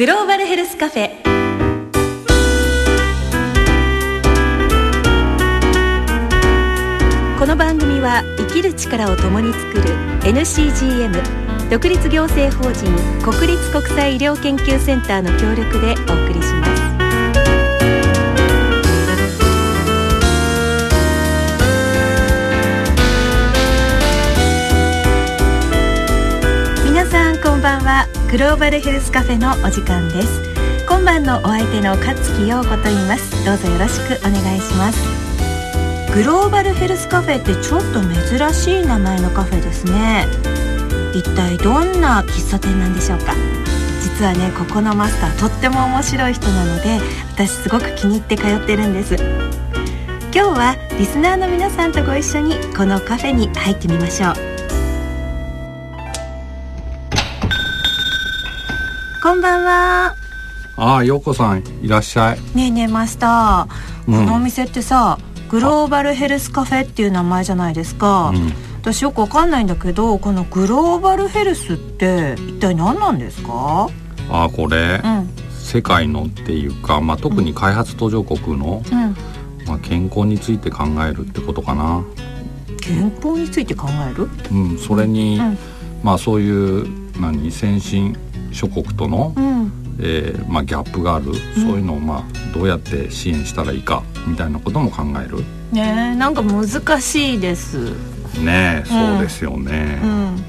グローバルヘルスカフェ。この番組は生きる力を共に作る NCGM 独立行政法人国立国際医療研究センターの協力でお送りします。ばんは。グローバルヘルスカフェのお時間です。今晩のお相手の勝木陽子と言います。どうぞよろしくお願いします。グローバルヘルスカフェってちょっと珍しい名前のカフェですね。一体どんな喫茶店なんでしょうか。実はねここのマスターとっても面白い人なので私すごく気に入って通ってるんです。今日はリスナーの皆さんとご一緒にこのカフェに入ってみましょう。こんばんは。ああ、ようこさんいらっしゃい。ねえねえマスター、うん。このお店ってさグローバルヘルスカフェっていう名前じゃないですか、うん。私よくわかんないんだけどこのグローバルヘルスって一体何なんですか？ああ、これ、うん。世界のっていうか、まあ特に開発途上国の、うん。まあ健康について考えるってことかな。健康について考える？うん、それに、うん。まあそういう何先進諸国との、うん。えーまあギャップがある、そういうのをまあどうやって支援したらいいかみたいなことも考える。ねえなんか難しいです。ねえ、そうですよね。うん。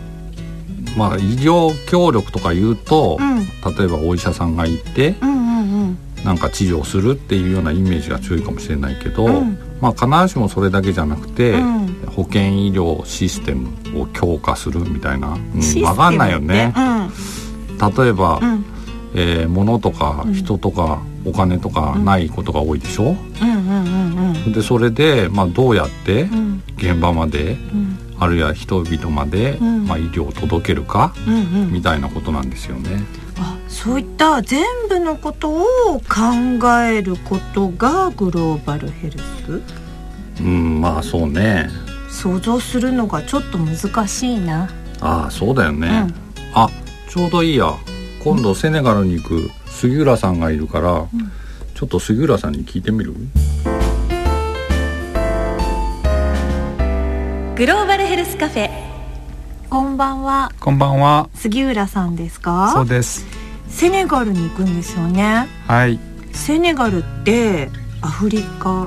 まあ医療協力とか言うと、うん。例えばお医者さんがいて。うんうんうん。なんか治療するっていうようなイメージが強いかもしれないけど、うん。まあ必ずしもそれだけじゃなくて、うん。保健医療システムを強化するみたいな、うんシステムわかんないよね。例えば、うん。うんえー物とか人とかお金とかないことが多いでしょ、うんうんうんうん。でそれで、まあ、どうやってうん。現場まで、うん。あるいは人々まで、うん。まあ、医療を届けるか、みたいなことなんですよね。あそういった全部のことを考えることがグローバルヘルス？うんまあそうね。想像するのがちょっと難しいな、ああそうだよね。うん。あちょうどいいや。今度セネガルに行く杉浦さんがいるから、ちょっと杉浦さんに聞いてみる？グローバルヘルスカフェ。こんばんは。こんばんは。杉浦さんですそうかです。セネガルに行くんですよね。はい、セネガルってアフリカ？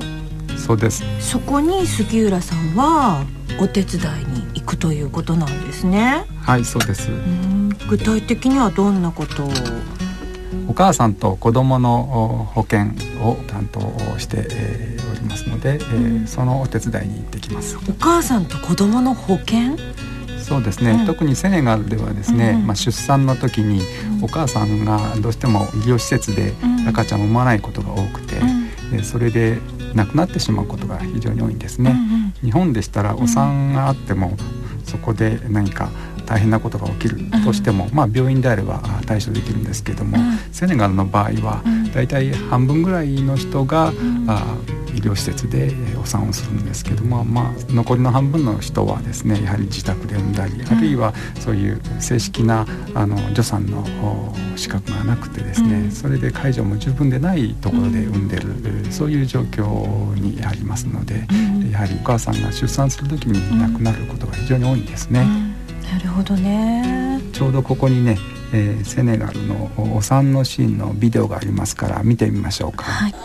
そうです。そこに杉浦さんはお手伝いに行くということなんですね。はい、そうです。うん具体的にはどんなことを？お母さんと子供のお保険を担当して、えーおりますので、えーうん。そのお手伝いに行ってきます。お母さんと子供の保険？そうですね。うん。特にセネガルではですね、うん。まあ出産の時にお母さんがどうしても医療施設でうん。赤ちゃんを産まないことが多くて、でそれで亡くなってしまうことが非常に多いんですね。日本でしたらお産があっても、そこで何か大変なことが起きるとしても、まあ、病院であればあ対処できるんですけども、うん。セネガルの場合はうん。だいたい半分ぐらいの人が、ん。あ医療施設でえーお産をするんですけども、まあ、残りの半分の人はですねやはり自宅で産んだり、あるいはそういう正式なあの助産のお資格がなくてですね、うん。それで介助も十分でないところで産んでる、えーそういう状況にありますので。うん。やはりお母さんが出産する時に亡くなることが非常に多いんですね。なるほどね。ちょうどここにね、えーセネガルのお産のシーンのビデオがありますから見てみましょうか。はい.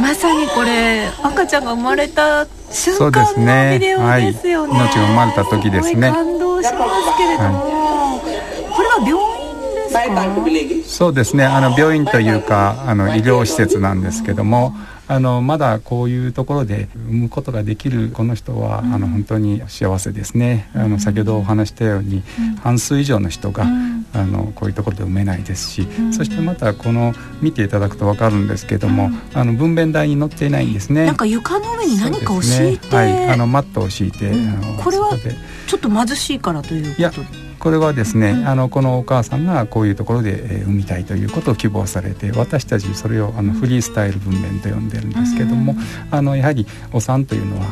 まさにこれ赤ちゃんが生まれた瞬間のビデオですよね、はい命が生まれた時ですね感動しますけれども、これは病院ですか?そうですね。あの病院というかあの医療施設なんですけどもあのまだこういうところで産むことができるこの人は、あの本当に幸せですね。あの先ほどお話したように、半数以上の人が、あのこういうところで産めないですし、そしてまたこの見ていただくと分かるんですけども、あの分娩台に乗っていないんですね。なんか床の上に何かを敷いて、はい、あのマットを敷いて、うん。あのこれはちょっと貧しいからといういやことこれはですね、あのこのお母さんがこういうところで、えー、産みたいということを希望されて私たちそれをあのフリースタイル分娩と呼んでるんですけども、あのやはりお産というのは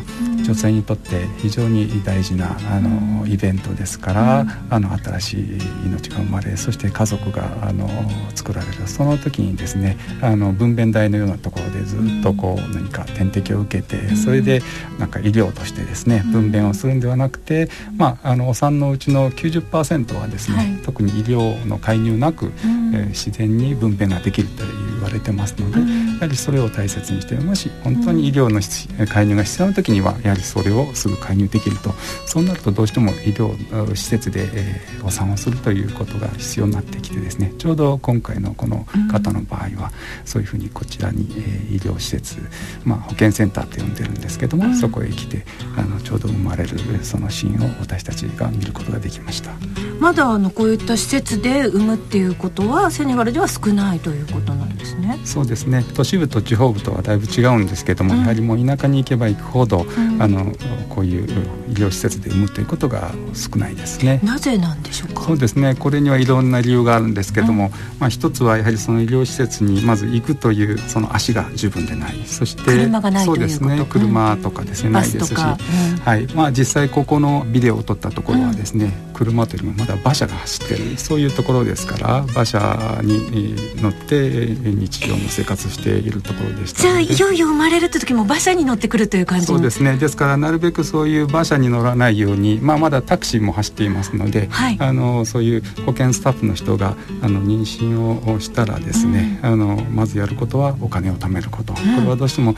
女性にとって非常に大事なあのイベントですから、あの新しい命が生まれそして家族があの作られる。その時にですねあの分娩台のようなところでずっとこう何か点滴を受けてそれでなんか医療としてですね分娩をするんではなくて、まあ、あのお産のうちの90%はですね、はい、特に医療の介入なく、うん、えー、自然に分娩ができると言われてますので、うん、やはりそれを大切にしてもし本当に医療の介入が必要な時にはやはりそれをすぐ介入できると。そうなるとどうしても医療施設で、えー、お産をするということが必要になってきてですね。ちょうど今回のこの方の場合は、そういうふうにこちらに、えー、医療施設、まあ、保健センターって呼んでるんですけども、そこへ来てあのちょうど生まれるそのシーンを私たちが見ることができました。まだあのこういった施設で産むっていうことはセネガルでは少ないということなんですね。そうですね。都市部と地方部とはだいぶ違うんですけども、うん、やはりもう田舎に行けば行くほど、うん、あのこういう医療施設で産むということが少ないですね。なぜなんでしょうか？そうですね。これにはいろんな理由があるんですけども、うん、まあ一つはやはりその医療施設にまず行くというその足が十分でない。そして車がないそうですね。車とかですね、ないですし、はい。まあ実際ここのビデオを撮ったところはですね、車というよりもまだ馬車が走ってる。そういうところですから馬車に乗って日常の生活しているところでしたじゃあいよいよ生まれるって時も馬車に乗ってくるという感じそうですね。ですからなるべくそういう馬車に乗らないように、まあ、まだタクシーも走っていますので、はい、あのそういう保健スタッフの人があの妊娠をしたらですね、うん、あのまずやることはお金を貯めること、うん、これはどうしても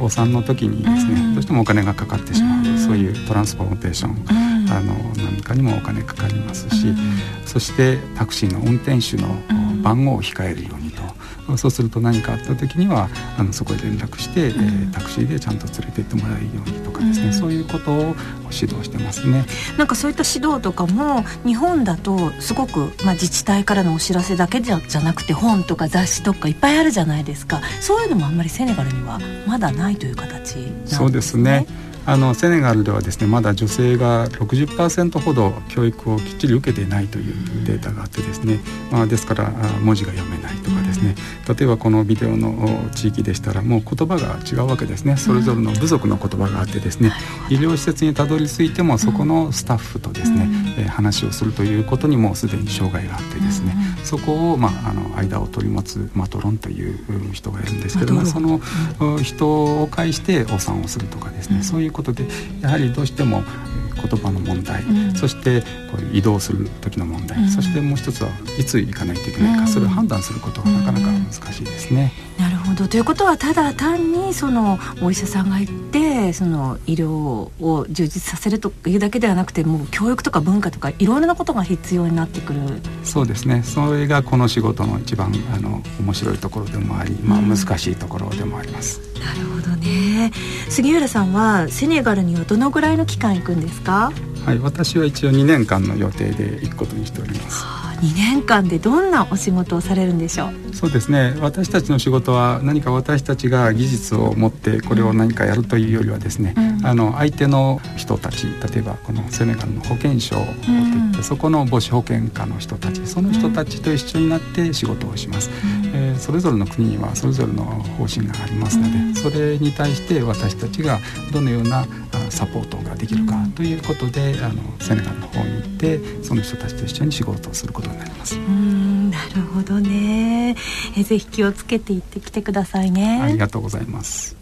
お産の時にですね、うん、どうしてもお金がかかってしまう、そういうトランスポーテーション、あの何かにもお金かかりますし、うん、そしてタクシーの運転手の番号を控えるようにと。そうすると何かあった時にはあのそこで連絡して、うん、えー、タクシーでちゃんと連れて行ってもらえるようにとかですね、うん、そういうことを指導してますね。なんかそういった指導とかも日本だとすごく、まあ、自治体からのお知らせだけじゃじゃなくて本とか雑誌とかいっぱいあるじゃないですか。そういうのもあんまりセネガルにはまだないという形なんですね。そうですね。あのセネガルではですねまだ女性が60%ほど教育をきっちり受けていないというデータがあってですね、まあ、ですから文字が読めないですね。例えばこのビデオの地域でしたらもう言葉が違うわけですね。それぞれの部族の言葉があってですね。医療施設にたどり着いてもそこのスタッフとですね、え話をするということにもすでに障害があってですね。そこを、まあ、あの間を取り持つマトロンという人がいるんですけどもその人を介してお産をするとかですね。そういうことでやはりどうしても言葉の問題、うん、そしてこう移動する時の問題、うん、そしてもう一つはいつ行かないといけないか、うん、それを判断することがなかなか難しいですね。なるほどということはただ単にそのお医者さんが行ってその医療を充実させるというだけではなくてもう教育とか文化とかいろいろなことが必要になってくる。そうですね。それがこの仕事の一番あの面白いところでもあり、まあ、難しいところでもあります。なるほどね。杉浦さんはセネガルにはどのぐらいの期間行くんですか？はい私は一応2年間の予定で行くことにしております。2年間でどんなお仕事をされるんでしょう？そうですね。私たちの仕事は何か私たちが技術を持ってこれを何かやるというよりはですね、うん、あの相手の人たち例えばこのセネガルの保健省をってって、うん、そこの母子保健課の人たちその人たちと一緒になって仕事をします、うん、えー、それぞれの国にはそれぞれの方針がありますので、それに対して私たちがどのようなサポートができるかということであのセネガルの方に行ってその人たちと一緒に仕事をすることになります。うんなるほどね。えぜひ気をつけて行ってきてくださいね。ありがとうございます。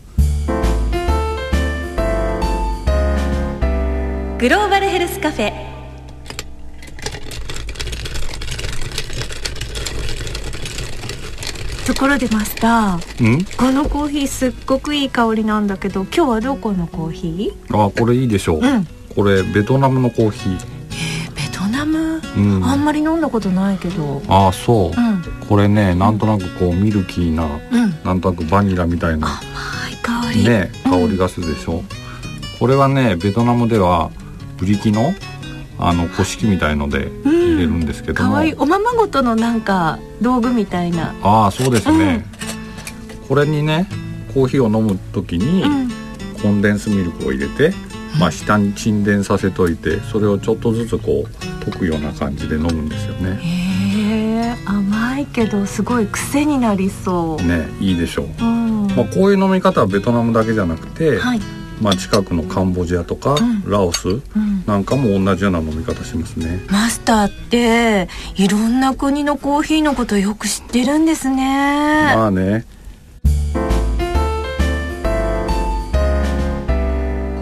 グローバルヘルスカフェころでマスターこのコーヒーすっごくいい香りなんだけど今日はどこのコーヒー？あこれいいでしょう、うん、これベトナムのコーヒー。えベトナム、うん、あんまり飲んだことないけど。あそう、うん、これねなんとなくこうミルキーな、うん、なんとなくバニラみたいな。甘い香り。ね香りがするでしょ、これはねベトナムではブリキのあの古式みたいので入れるん。ですけども、うん、いおままごとのなんか道具みたいな。ああそうですね、うん、これにねコーヒーを飲む時に、コンデンスミルクを入れて、まあ、下に沈殿させといてそれをちょっとずつこう溶くような感じで飲むんですよね。へえ甘いけどすごい癖になりそう、ねいいでしょう、うん。まあ、こういう飲み方はベトナムだけじゃなくて、はい、まあ、近くのカンボジアとか、ん。ラオスうん、なんかも同じような飲み方しますね。マスターっていろんな国のコーヒーのことよく知ってるんですね、まあね。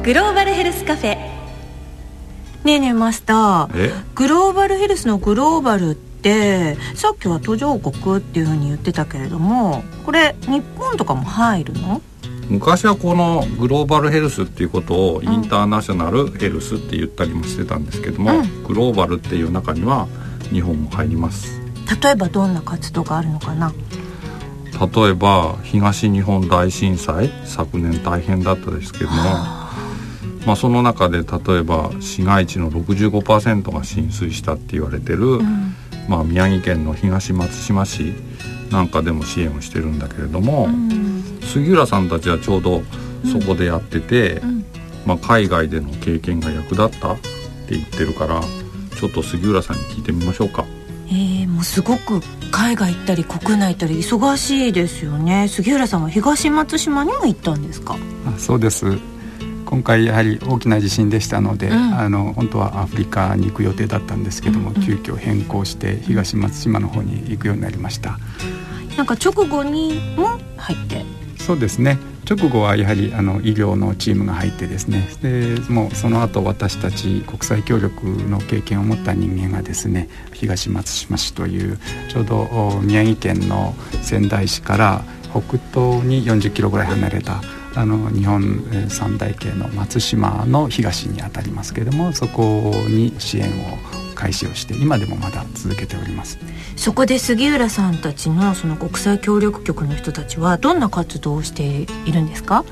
グローバルヘルスカフェ。ねえねえマスター。え？グローバルヘルスのグローバルってさっきは途上国っていうふうに言ってたけれどもこれ日本とかも入るの？昔はこのグローバルヘルスっていうことをインターナショナルヘルスって言ったりもしてたんですけども、うん。グローバルっていう中には日本も入ります。例えばどんな活動があるのかな？例えば東日本大震災昨年大変だったですけども、まあ、その中で例えば市街地の65%が浸水したって言われてる、うん。まあ、宮城県の東松島市なんかでも支援をしてるんだけれども、うん杉浦さんたちはちょうどそこでやってて、うんまあ、海外での経験が役立ったって言ってるからちょっと杉浦さんに聞いてみましょうか。えー、もうすごく海外行ったり国内行ったり忙しいですよね。杉浦さんは東松島にも行ったんですか？あそうです。今回やはり大きな地震でしたので、うん。あの本当はアフリカに行く予定だったんですけども、うんうん。急遽変更して東松島の方に行くようになりました。なんか直後にも入ってそうですね。直後はやはりあの医療のチームが入ってですね。でもうその後私たち国際協力の経験を持った人間がですね東松島市というちょうど宮城県の仙台市から北東に40キロぐらい離れたあの日本三大系の松島の東にあたりますけれどもそこに支援を開始をして今でもまだ続けております。そこで杉浦さんたちのその国際協力局の人たちはどんな活動をしているんですか？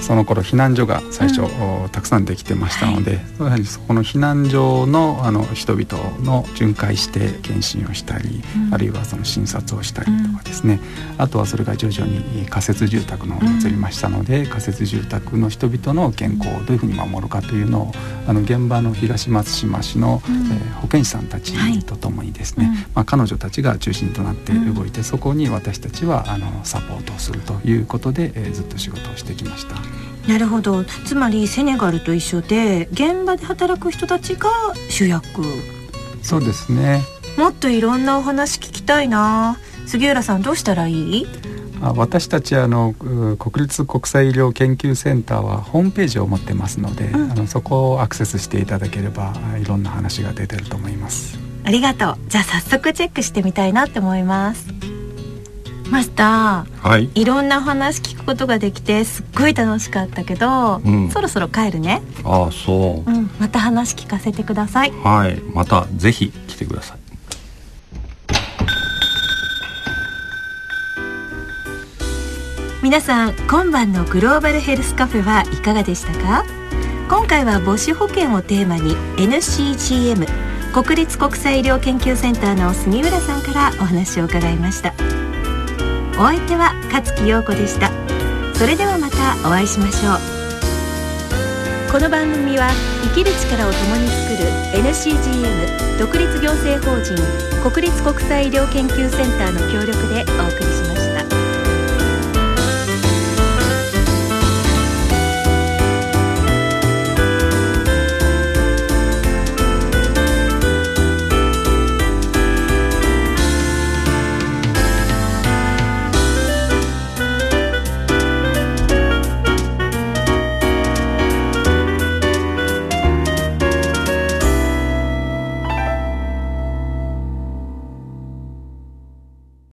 その頃避難所が最初、うん。おたくさんできてましたので、やはりそこの避難所のあの人々の巡回して検診をしたり、うん。あるいはその診察をしたりとかですね、あとはそれが徐々に仮設住宅の方に移りましたので、仮設住宅の人々の健康をどういうふうに守るかというのをあの現場の東松島市の、うん。えー保健師さんたちはいとともにですね、うん。まあ、彼女たちが中心となって動いて、そこに私たちはあのサポートをするということで、えーずっと仕事をしてきました。なるほど。つまりセネガルと一緒で現場で働く人たちが主役。そうですね。もっといろんなお話聞きたいな。杉浦さんどうしたらいい？あ私たちあのう国立国際医療研究センターはホームページを持ってますので、うん。あのそこをアクセスしていただければあいろんな話が出てると思います。ありがとう。じゃあ早速チェックしてみたいなって思いますマスタはい。ーいろんなお話聞くことができてすっごい楽しかったけど、うん。そろそろ帰るね。ああそう。うんまた話聞かせてください。はい。またぜひ来てください。皆さん今晩のグローバルヘルスカフェはいかがでしたか？今回は母子保健をテーマに NCGM 国立国際医療研究センターの杉浦さんからお話を伺いましたお相手は勝木陽子でした。それではまたお会いしましょう。この番組は生きる力を共に作る NCGM 独立行政法人国立国際医療研究センターの協力でお送りします。